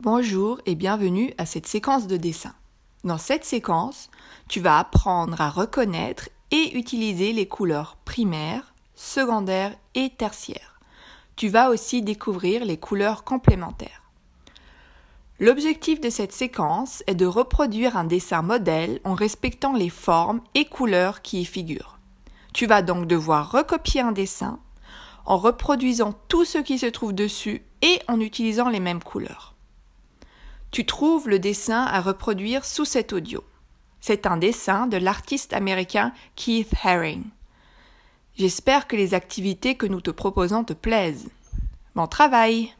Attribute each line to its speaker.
Speaker 1: Bonjour et bienvenue à cette séquence de dessin. Dans cette séquence, tu vas apprendre à reconnaître et utiliser les couleurs primaires, secondaires et tertiaires. Tu vas aussi découvrir les couleurs complémentaires. L'objectif de cette séquence est de reproduire un dessin modèle en respectant les formes et couleurs qui y figurent. Tu vas donc devoir recopier un dessin en reproduisant tout ce qui se trouve dessus et en utilisant les mêmes couleurs. Tu trouves le dessin à reproduire sous cet audio. C'est un dessin de l'artiste américain Keith Haring. J'espère que les activités que nous te proposons te plaisent. Bon travail!